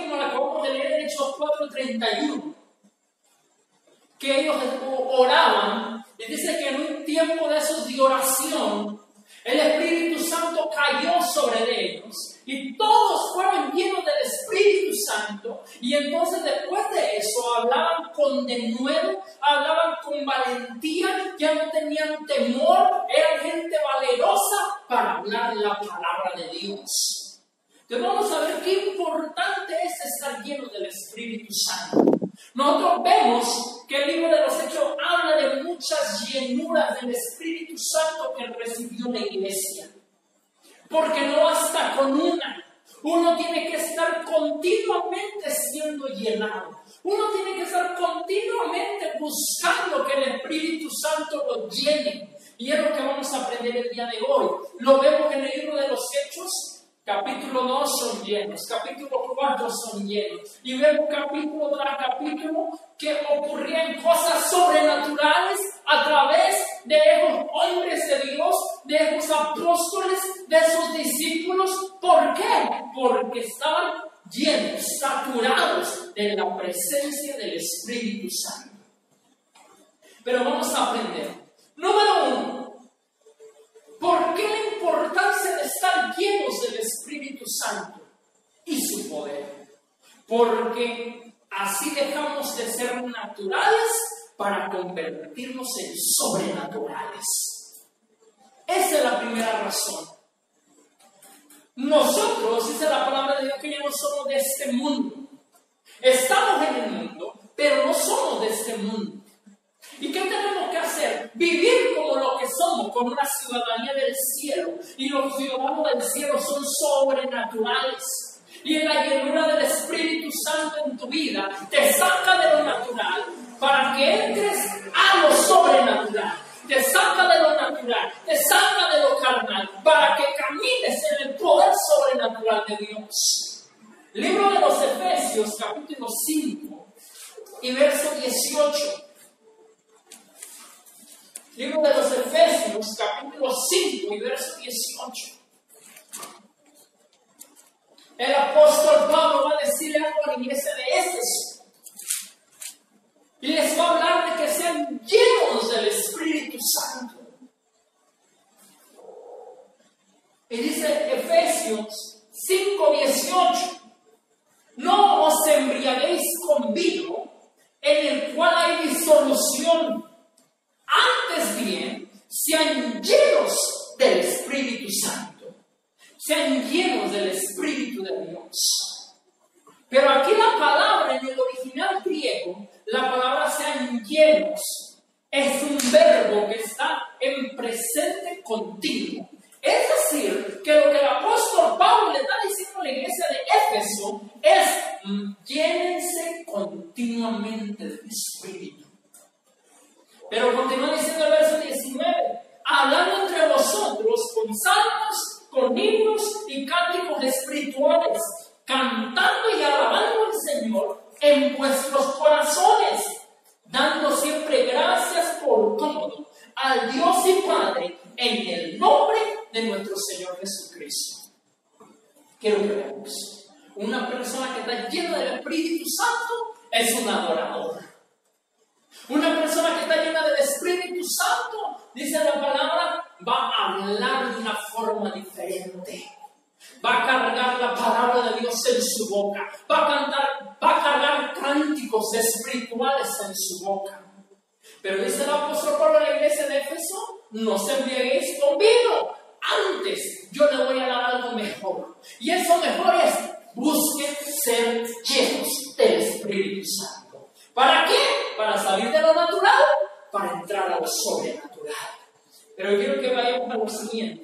como la acabamos de leer en Hechos 4:31, que ellos oraban, y dice que en un tiempo de esos de oración, el Espíritu Santo cayó sobre ellos y todos fueron llenos del Espíritu Santo y entonces después de eso hablaban con denuedo, hablaban con valentía, ya no tenían temor, eran gente valerosa para hablar la palabra de Dios. Entonces vamos a ver qué importante es estar lleno del Espíritu Santo. Nosotros vemos que el libro de los Hechos habla de muchas llenuras del Espíritu Santo que recibió la iglesia. Porque no basta con una. Uno tiene que estar continuamente siendo llenado. Uno tiene que estar continuamente buscando que el Espíritu Santo lo llene. Y es lo que vamos a aprender el día de hoy. Lo vemos en el libro de los Hechos, Capítulo 2 son llenos, capítulo 4 son llenos. Y vemos capítulo tras capítulo que ocurrían cosas sobrenaturales a través de esos hombres de Dios, de esos apóstoles, de esos discípulos. ¿Por qué? Porque estaban llenos, saturados de la presencia del Espíritu Santo. Pero vamos a aprender. Número uno, ¿Por qué la importancia de estar llenos del Espíritu Santo y su poder? Porque así dejamos de ser naturales para convertirnos en sobrenaturales. Esa es la primera razón. Nosotros, dice la palabra de Dios, que ya no somos de este mundo. Estamos en el mundo, pero no somos de este mundo. ¿Y qué tenemos que hacer? Vivir como lo que somos, con una ciudadanía del cielo. Y los ciudadanos del cielo son sobrenaturales. Y en la llenura del Espíritu Santo en tu vida te saca de lo natural para que entres a lo sobrenatural. Te saca de lo natural, te saca de lo carnal, para que camines en el poder sobrenatural de Dios. Libro de los Efesios, capítulo 5 y verso 18. Libro de los Efesios, capítulo 5 y verso 18. El apóstol Pablo va a decirle algo a la iglesia de Éfeso. Y les va a hablar de que sean llenos del Espíritu Santo. Y dice Efesios 5, 18. No os embriaguéis con vino, en el cual hay disolución antes bien, sean llenos del Espíritu Santo, sean llenos del Espíritu de Dios. Pero aquí la palabra en el original griego, la palabra sean llenos, es un verbo que está en presente continuo. Es decir, que lo que el apóstol Pablo le está diciendo a la iglesia de Éfeso es mm, llénense continuamente del Espíritu. Pero continúa diciendo el verso 19, hablando entre vosotros con salmos, con himnos y cánticos espirituales, cantando y alabando al Señor en vuestros corazones, dando siempre gracias por todo al Dios y Padre en el nombre de nuestro Señor Jesucristo. Quiero que veamos. Una persona que está llena del Espíritu Santo es un adorador. Una persona que está llena del Espíritu Santo, dice la palabra, va a hablar de una forma diferente. Cargar la palabra de Dios en su boca. Va a cantar, va a cargar cánticos espirituales en su boca. Pero dice el apóstol Pablo a la iglesia de Éfeso, no se embriaguéis con vino. Antes yo le voy a dar algo mejor. Y eso mejor es busquen ser llenos del Espíritu Santo. ¿Para qué? Para salir de lo natural, para entrar a lo sobrenatural. Pero quiero que vayamos a lo.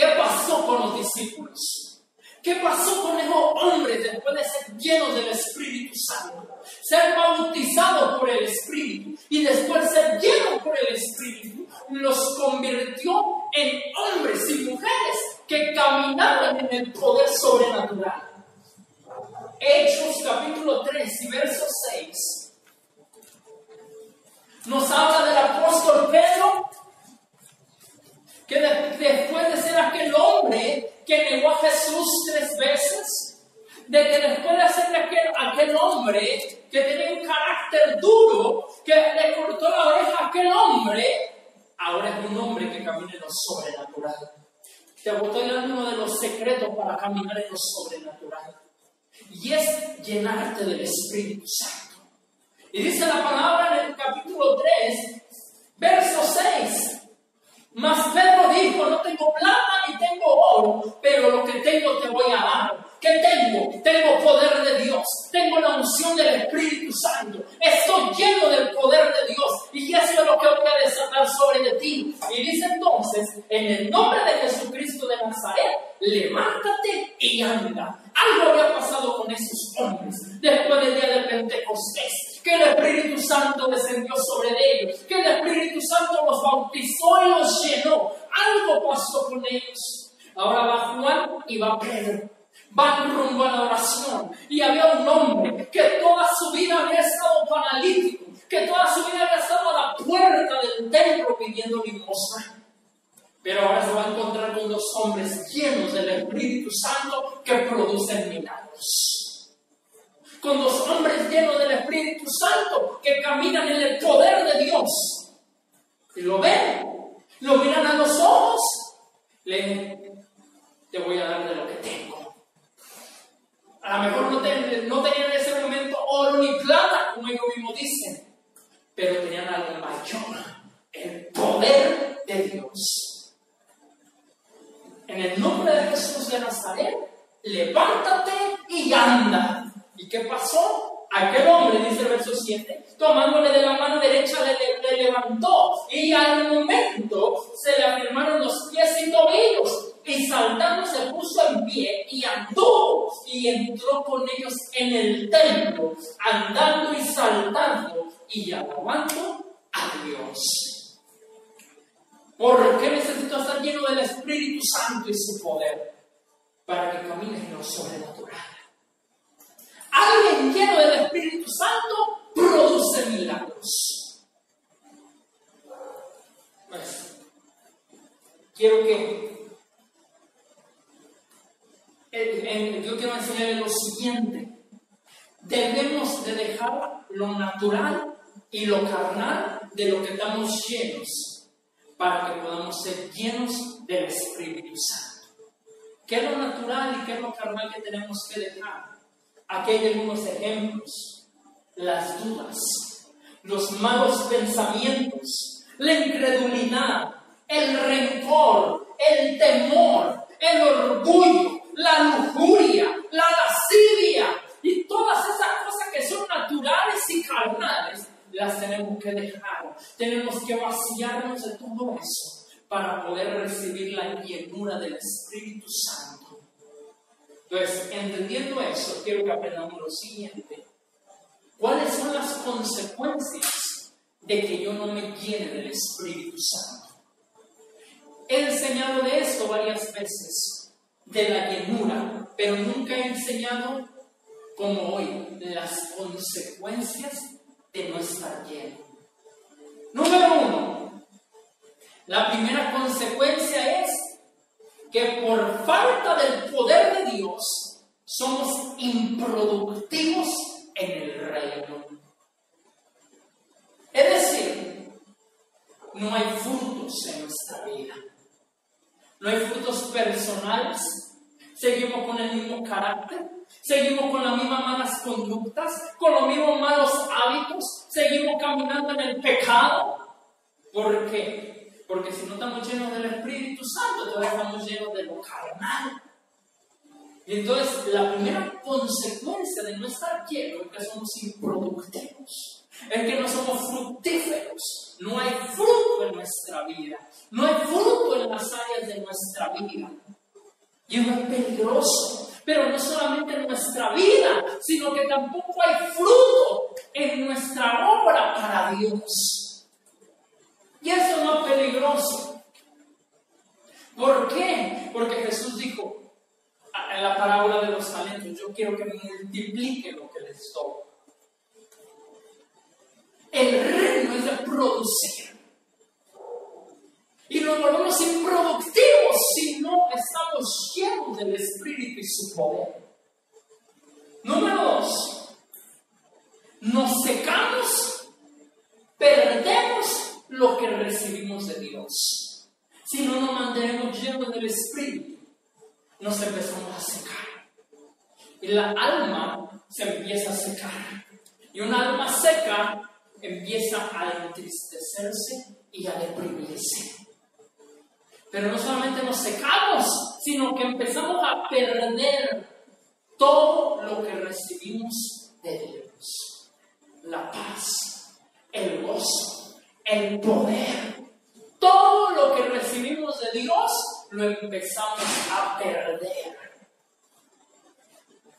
¿Qué pasó con los discípulos? ¿Qué pasó con esos hombres después de ser llenos del Espíritu Santo? Ser bautizados por el Espíritu y después ser llenos por el Espíritu los convirtió en hombres y mujeres que caminaban en el poder sobrenatural. Que negó a Jesús tres veces, de que después de hacerle aquel, aquel hombre que tenía un carácter duro, que le cortó la oreja a aquel hombre, ahora es un hombre que camina en lo sobrenatural. Te estoy dando uno de los secretos para caminar en lo sobrenatural. Y es llenarte del Espíritu Santo. Y dice la palabra en el capítulo 3, verso 6. Mas Pedro dijo, no tengo plata ni tengo oro, pero lo que tengo te voy a dar. ¿Qué tengo? Tengo poder de Dios, tengo la unción del Espíritu Santo, estoy lleno del poder de Dios y eso es lo que voy a desatar sobre ti. Y dice entonces, en el nombre de Jesucristo de Nazaret, levántate y anda. Algo había pasado con esos hombres después del día de Pentecostés, que el Espíritu Santo descendió sobre ellos, que el Espíritu Santo los bautizó y los llenó. Algo pasó con ellos. Ahora va Juan y va Pedro van rumbo a la oración. Y había un hombre que toda su vida había estado paralítico, que toda su vida había estado a la puerta del templo pidiendo limosna. Pero ahora se va a encontrar con dos hombres llenos del Espíritu Santo que producen milagros. Con dos hombres llenos del Espíritu Santo que caminan en el poder de Dios. Y lo ven, lo miran a los ojos, le te voy a dar de lo que tengo. A lo mejor no, tenían en ese momento oro ni plata, como ellos mismos dicen, pero tenían algo mayor, el poder de Dios. En el nombre de Jesús de Nazaret, levántate y anda. ¿Y qué pasó? Aquel hombre, dice el verso 7, tomándole de la mano derecha le, le levantó y al momento se le afirmaron los pies y tobillos y saltando se puso en pie y andó y entró con ellos en el templo, andando y saltando y alabando a Dios. ¿Por qué necesito estar lleno del Espíritu Santo y su poder? Para que camines en lo sobrenatural. Alguien lleno del Espíritu Santo produce milagros. Pues, quiero que yo quiero enseñarles lo siguiente. Debemos de dejar lo natural y lo carnal de lo que estamos llenos para que podamos ser llenos del Espíritu Santo. ¿Qué es lo natural y qué es lo carnal que tenemos que dejar? Aquí hay algunos ejemplos. Las dudas, los malos pensamientos, la incredulidad, el rencor, el temor, el orgullo, la lujuria, la lascivia y todas esas cosas que son naturales y carnales, las tenemos que dejar. Tenemos que vaciarnos de todo eso para poder recibir la llenura del Espíritu Santo. Entonces, entendiendo eso, quiero que aprendamos lo siguiente. ¿Cuáles son las consecuencias de que yo no me llene del Espíritu Santo? He enseñado de esto varias veces de la llenura, pero nunca he enseñado como hoy las consecuencias de no estar lleno. Número uno, la primera consecuencia es que por falta del poder somos improductivos en el reino. Es decir, no hay frutos en nuestra vida no hay frutos personales, seguimos con el mismo carácter, seguimos con las mismas malas conductas, con los mismos malos hábitos, seguimos caminando en el pecado. ¿Por qué? Porque si no estamos llenos del Espíritu Santo, todavía estamos llenos de lo carnal. Y entonces la primera consecuencia de no estar llenos es que somos improductivos, es que no somos fructíferos, no hay fruto en nuestra vida. No hay fruto en las áreas de nuestra vida. Y es muy peligroso. Pero no solamente en nuestra vida, sino que tampoco hay fruto en nuestra obra para Dios. Y eso es más peligroso. ¿Por qué? Porque Jesús dijo en la parábola de los talentos, yo quiero que me multiplique lo que les doy. El reino es de producir. Y nos volvemos improductivos si no estamos llenos del Espíritu y su poder. Número dos, nos secamos, perdemos lo que recibimos de Dios. Si no nos mantenemos llenos del Espíritu, nos empezamos a secar. Y la alma se empieza a secar. Y una alma seca empieza a entristecerse y a deprimirse. Pero no solamente nos secamos, sino que empezamos a perder todo lo que recibimos de Dios. La paz, el gozo, el poder. Todo lo que recibimos de Dios lo empezamos a perder.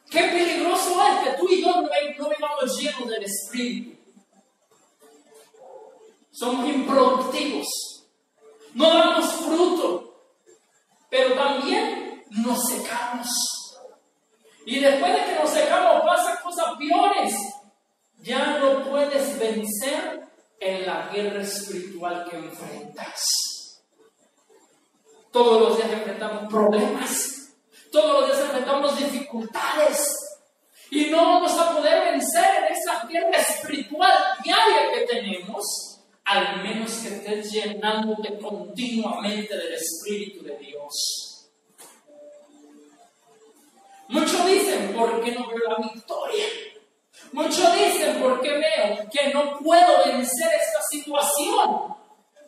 Qué peligroso es que tú y yo no vivamos llenos del Espíritu. Somos improductivos. No damos fruto. Pero también nos secamos. Y después de que nos secamos pasan cosas peores. Ya no puedes vencer en la guerra espiritual que enfrentas. Todos los días enfrentamos problemas todos los días enfrentamos dificultades y no vamos a poder vencer en esa guerra espiritual diaria que tenemos, al menos que estés llenándote continuamente del Espíritu de Dios. Muchos dicen, ¿por qué no veo la victoria? Muchos dicen, ¿por qué veo que no puedo vencer esta situación?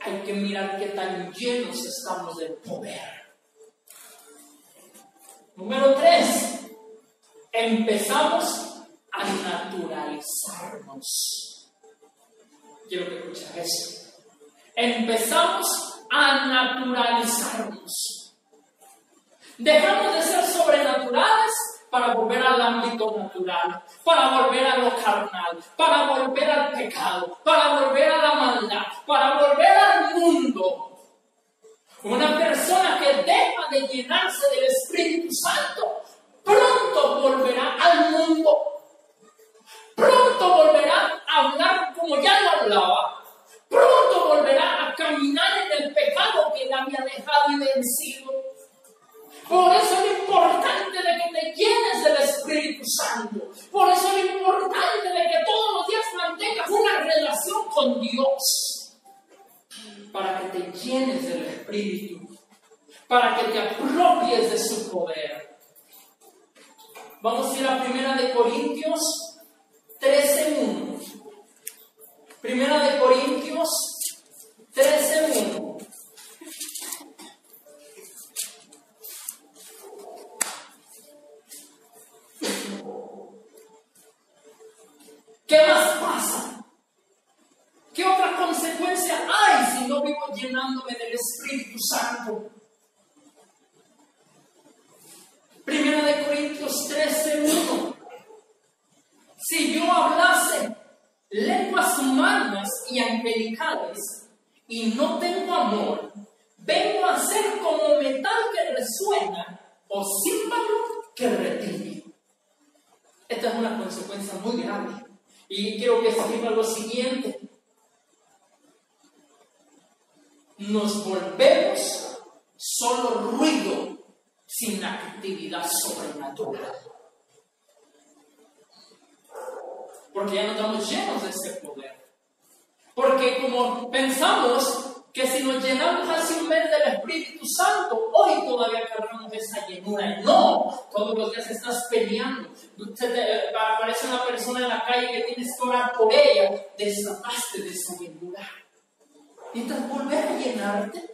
Hay que mirar qué tan llenos estamos del poder. Número tres, empezamos a naturalizarnos. Quiero que escuches eso. Empezamos a naturalizarnos. Dejamos de ser para volver al ámbito natural, para volver a lo carnal, para volver al pecado, para volver a la maldad, para volver al mundo. Una persona que deja de llenarse del Espíritu Santo, pronto volverá al mundo. Pronto volverá a hablar como ya lo hablaba. Pronto volverá a caminar en el pecado que le había dejado y vencido. Por eso es importante de que te llenes del Espíritu Santo. Por eso es importante de que todos los días mantengas una relación con Dios para que te llenes del Espíritu, para que te apropies de su poder. Vamos a ir a Primera de Corintios 13.1. Primera de Corintios 13.1. ¿Qué más pasa? ¿Qué otra consecuencia hay si no vivo llenándome del Espíritu Santo? Primera de Corintios 13, 1. Si yo hablase lenguas humanas y angelicales y no tengo amor, vengo a ser como metal que resuena o címbalo que retiene. Esta es una consecuencia muy grande. Y quiero que escriba lo siguiente. nos volvemos solo ruido sin actividad sobrenatural. Porque ya no estamos llenos de ese poder. Porque como pensamos que si nos llenamos así un mes del Espíritu Santo, hoy todavía cargamos esa llenura. no, todos los días estás peleando. aparece una persona en la calle que tienes que orar por ella, desataste de esa llenura. Necesitas volver a llenarte.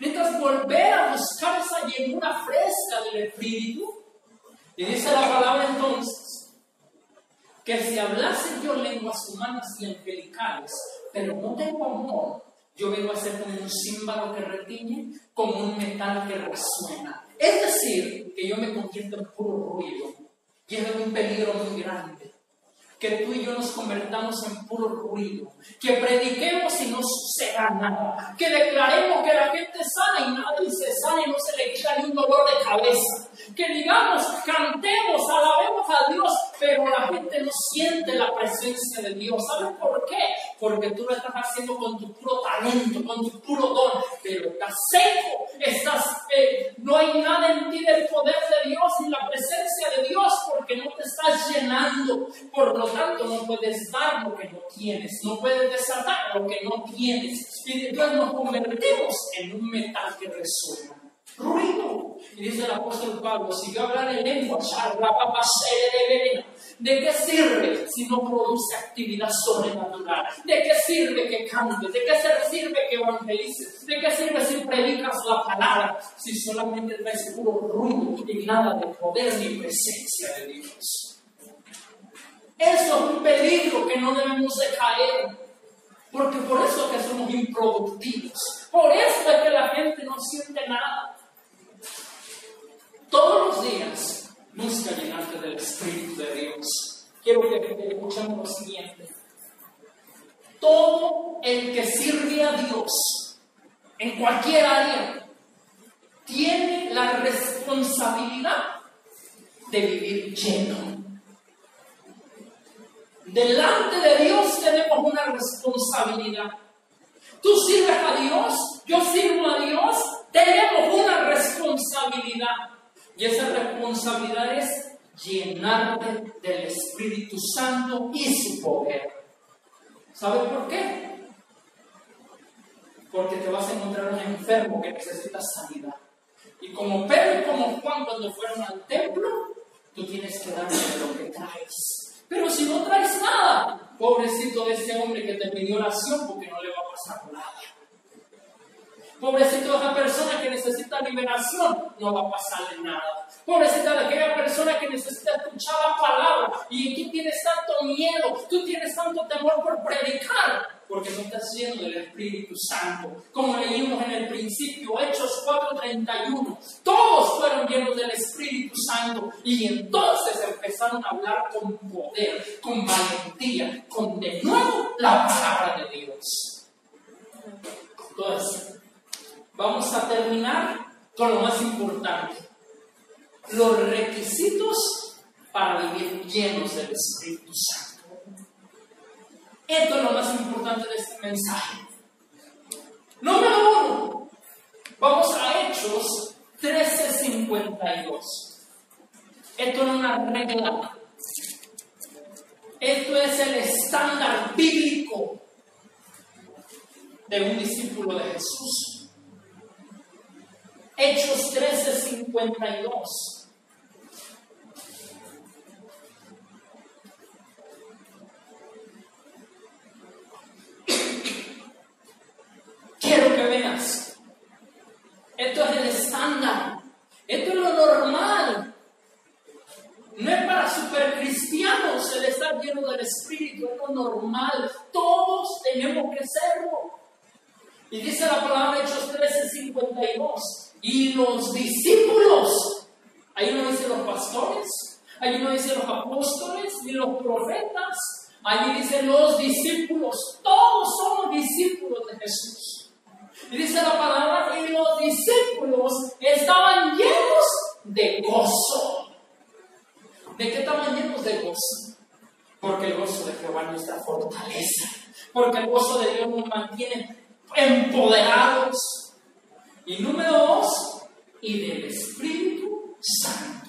Necesitas volver a buscar esa llenura fresca del Espíritu. Y dice la palabra entonces que si hablase yo lenguas humanas y angelicales, pero no tengo amor, yo vengo a ser como un símbolo que retiñe, como un metal que resuena. Es decir, que yo me convierto en puro ruido. Y es un peligro muy grande que tú y yo nos convertamos en puro ruido, que prediquemos y no suceda nada, que declaremos que la gente sana y nadie se sana y no se le quita ni un dolor de cabeza, que digamos, cantemos, alabemos a Dios, pero la gente no siente la presencia de Dios. ¿Sabes por qué? Porque tú lo estás haciendo con tu puro talento, con tu puro don, pero estás seco, estás, eh, no hay nada en ti del poder de Dios ni la presencia de Dios porque no te estás llenando. Por lo tanto, no puedes dar lo que no tienes, no puedes desatar lo que no tienes. Y entonces nos convertimos en un metal que resuena. Ruido. Y dice el apóstol Pablo, si yo hablar en lengua, ¿de qué sirve si no produce actividad sobrenatural? ¿De qué sirve que cantes? ¿De qué sirve que evangelices? ¿De qué sirve si predicas la palabra si solamente traes puro ruido y nada de poder ni presencia de Dios? Eso es un peligro que no debemos de caer. Porque por eso es que somos improductivos. Por eso es que la gente no siente nada. Todos los días busca llenarte del Espíritu de Dios. Quiero que escuchemos lo siguiente. Todo el que sirve a Dios en cualquier área tiene la responsabilidad de vivir lleno Delante de Dios tenemos una responsabilidad. Tú sirves a Dios, yo sirvo a Dios, tenemos una responsabilidad. Y esa responsabilidad es llenarte del Espíritu Santo y su poder. ¿Sabes por qué? Porque te vas a encontrar un enfermo que necesita sanidad. Y como Pedro y como Juan cuando fueron al templo, tú tienes que darle lo que traes. Pero si no traes nada, pobrecito de ese hombre que te pidió oración porque no le va a pasar nada. Pobrecito de esa persona que necesita no va a pasarle nada. Pobrecita de aquella persona que necesita escuchar la palabra y tú tienes tanto miedo, tú tienes tanto temor por predicar, porque no estás lleno del Espíritu Santo. Como leímos en el principio, Hechos 4:31, todos fueron llenos del Espíritu Santo y entonces empezaron a hablar con poder, con valentía, con de nuevo la palabra de Dios. Entonces, vamos a terminar con lo más importante. Los requisitos para vivir llenos del Espíritu Santo. Esto es lo más importante de este mensaje. Número uno, vamos a Hechos 13:52. Esto no es una regla. Esto es el estándar bíblico de un discípulo de Jesús. Hechos 13:52. Esto es el estándar. Esto es lo normal. No es para supercristianos el estar lleno del Espíritu, es lo normal. Todos tenemos que serlo. Y dice la palabra Hechos 13:52. Y los discípulos, ahí no dice los pastores, ahí no dice los apóstoles, ni los profetas, ahí dice los discípulos. Todos somos discípulos de Jesús. Y dice la palabra, y los discípulos estaban llenos de gozo. ¿De qué estaban llenos de gozo? Porque el gozo de Jehová es nuestra fortaleza. Porque el gozo de Dios nos mantiene empoderados. Y número dos, y del Espíritu Santo.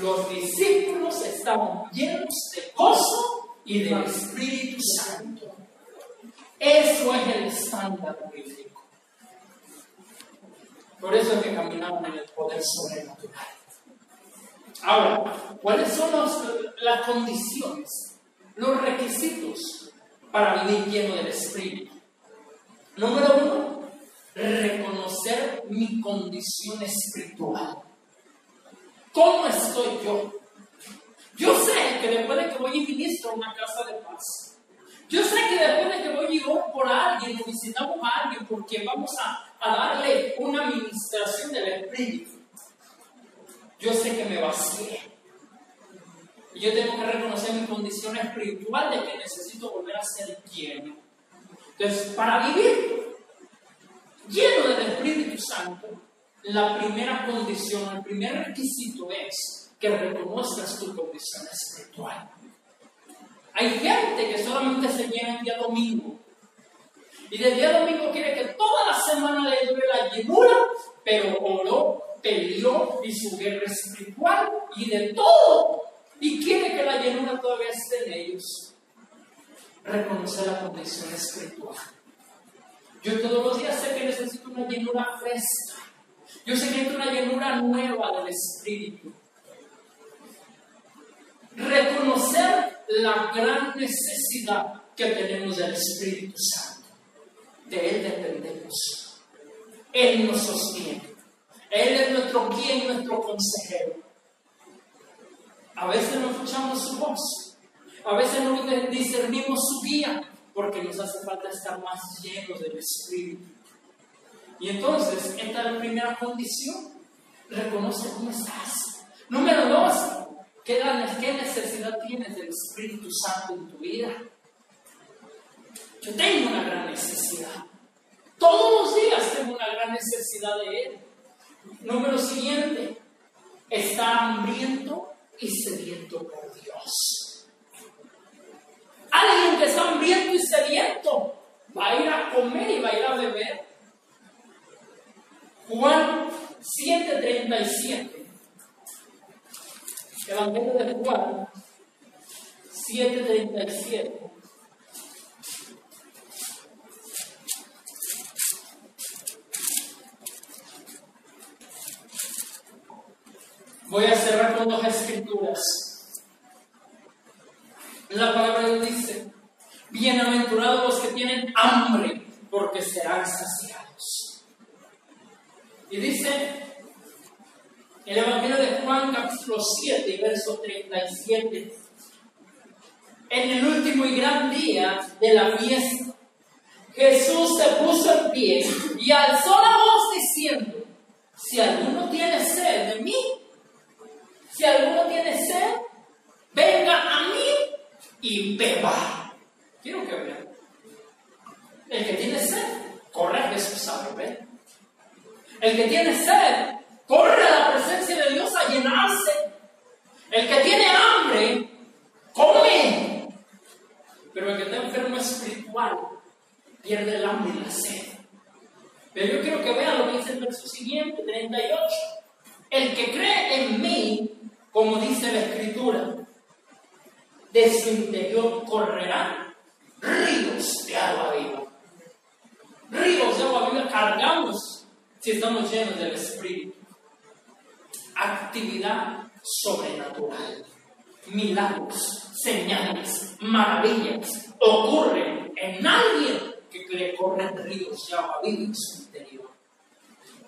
Los discípulos estaban llenos de gozo y del Espíritu Santo. Eso es el estándar bíblico. Por eso es que caminamos en el poder sobrenatural. Ahora, ¿cuáles son las condiciones, los requisitos para vivir lleno del Espíritu? Número uno, reconocer mi condición espiritual. ¿Cómo estoy yo? Yo sé que después de que voy y ministro una casa de paz, yo sé que después de que voy y oro por alguien o visitamos a alguien porque vamos a, darle una administración del Espíritu, yo sé que me vacié. Y yo tengo que reconocer mi condición espiritual de que necesito volver a ser lleno. Entonces, para vivir lleno del Espíritu Santo, la primera condición, el primer requisito es que reconozcas tu condición espiritual. Hay gente que solamente se llena el día domingo. Y del día domingo quiere que toda la semana le dure la llenura, pero oró, peleó y su guerra espiritual y de todo. Y quiere que la llenura todavía esté en ellos. Reconocer la condición espiritual. Yo todos los días sé que necesito una llenura fresca. Yo necesito una llenura nueva del Espíritu. Reconocer la gran necesidad que tenemos del Espíritu Santo. De Él dependemos. Él nos sostiene. Él es nuestro guía y nuestro consejero. A veces no escuchamos su voz. A veces no discernimos su guía porque nos hace falta estar más llenos del Espíritu. Y entonces, esta es la primera condición. Reconoce cómo estás. Número dos, ¿qué, qué necesidad tienes del Espíritu Santo en tu vida? Yo tengo una gran necesidad. Todos los días tengo una gran necesidad de Él. Número siguiente, está hambriento y sediento por Dios. Alguien que está hambriento y sediento va a ir a comer y va a ir a beber. Juan 7:37. Evangelio de Juan 7:37. Voy a cerrar con dos escrituras. La palabra de Dios dice, bienaventurados los que tienen hambre, porque serán saciados. Y dice el Evangelio de Juan capítulo 7, verso 37, en el último y gran día de la fiesta, Jesús se puso en pie y alzó la voz diciendo, si alguno tiene sed de mí, si alguno tiene sed, venga a mí y beba. Quiero que vean. El que tiene sed, corre a Jesús a beber. El que tiene sed, corre a la presencia de Dios a llenarse. El que tiene hambre, come. Pero el que está enfermo espiritual, pierde el hambre y la sed. Pero yo quiero que vean lo que dice el verso siguiente, 38. El que cree en mí, como dice la escritura, de su interior correrán ríos de agua viva. Ríos de agua viva cargamos si estamos llenos del Espíritu. Actividad sobrenatural. Milagros, señales, maravillas ocurren en alguien que le corren ríos de agua en su interior.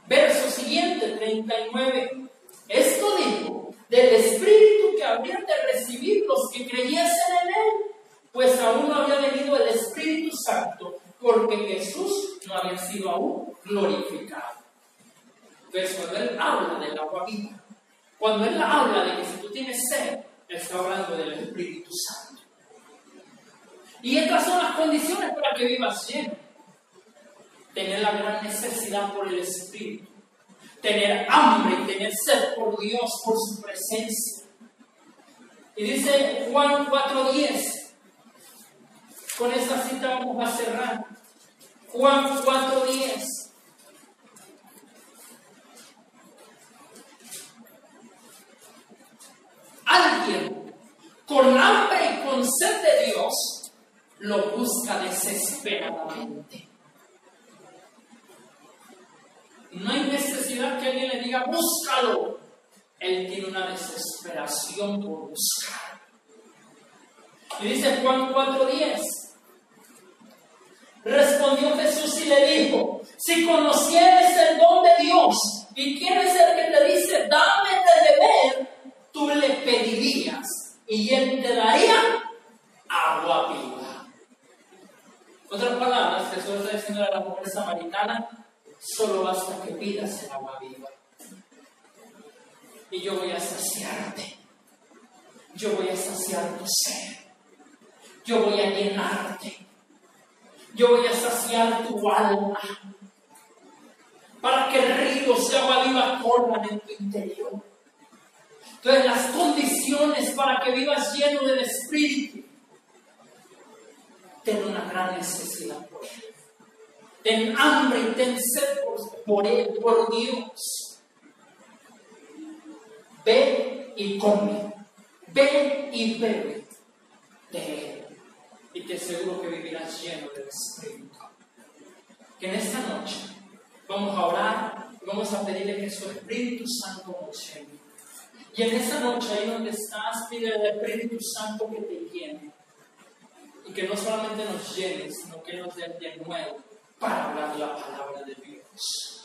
Verso siguiente, 39. Esto dijo del Espíritu que habrían de recibir los que creyesen en Él, pues aún no había venido el Espíritu Santo, porque Jesús no había sido aún glorificado. Entonces, cuando Él habla del agua viva, cuando Él habla de que si tú tienes sed, está hablando del Espíritu Santo. Y estas son las condiciones para que vivas lleno. Tener la gran necesidad por el Espíritu tener hambre y tener sed por Dios, por su presencia. Y dice Juan 4.10, con esta cita vamos a cerrar. Juan 4.10. Alguien con hambre y con sed de Dios lo busca desesperadamente. No hay necesidad que alguien le diga, búscalo. Él tiene una desesperación por buscar. Y dice Juan 4:10. Respondió Jesús y le dijo, si conocieres el don de Dios y quieres el que te dice, dame de beber, tú le pedirías y él te daría agua viva. Otras palabras, Jesús está diciendo a la mujer samaritana, Solo basta que pidas el agua viva. Y yo voy a saciarte. yo voy a saciar tu sed. Yo voy a llenarte. Yo voy a saciar tu alma. Para que ríos de agua viva corran en tu interior. Entonces las condiciones para que vivas lleno del Espíritu. Ten una gran necesidad por Él. Ten hambre y ten sed por, Él, por Dios. Ve y come. Ve y bebe de Él. Y te aseguro que vivirás lleno del Espíritu. Que en esta noche vamos a orar y vamos a pedirle que su Espíritu Santo nos llene. Y en esta noche, ahí donde estás, pide al Espíritu Santo que te llene. Y que no solamente nos llene, sino que nos dé de nuevo para hablar la palabra de Dios.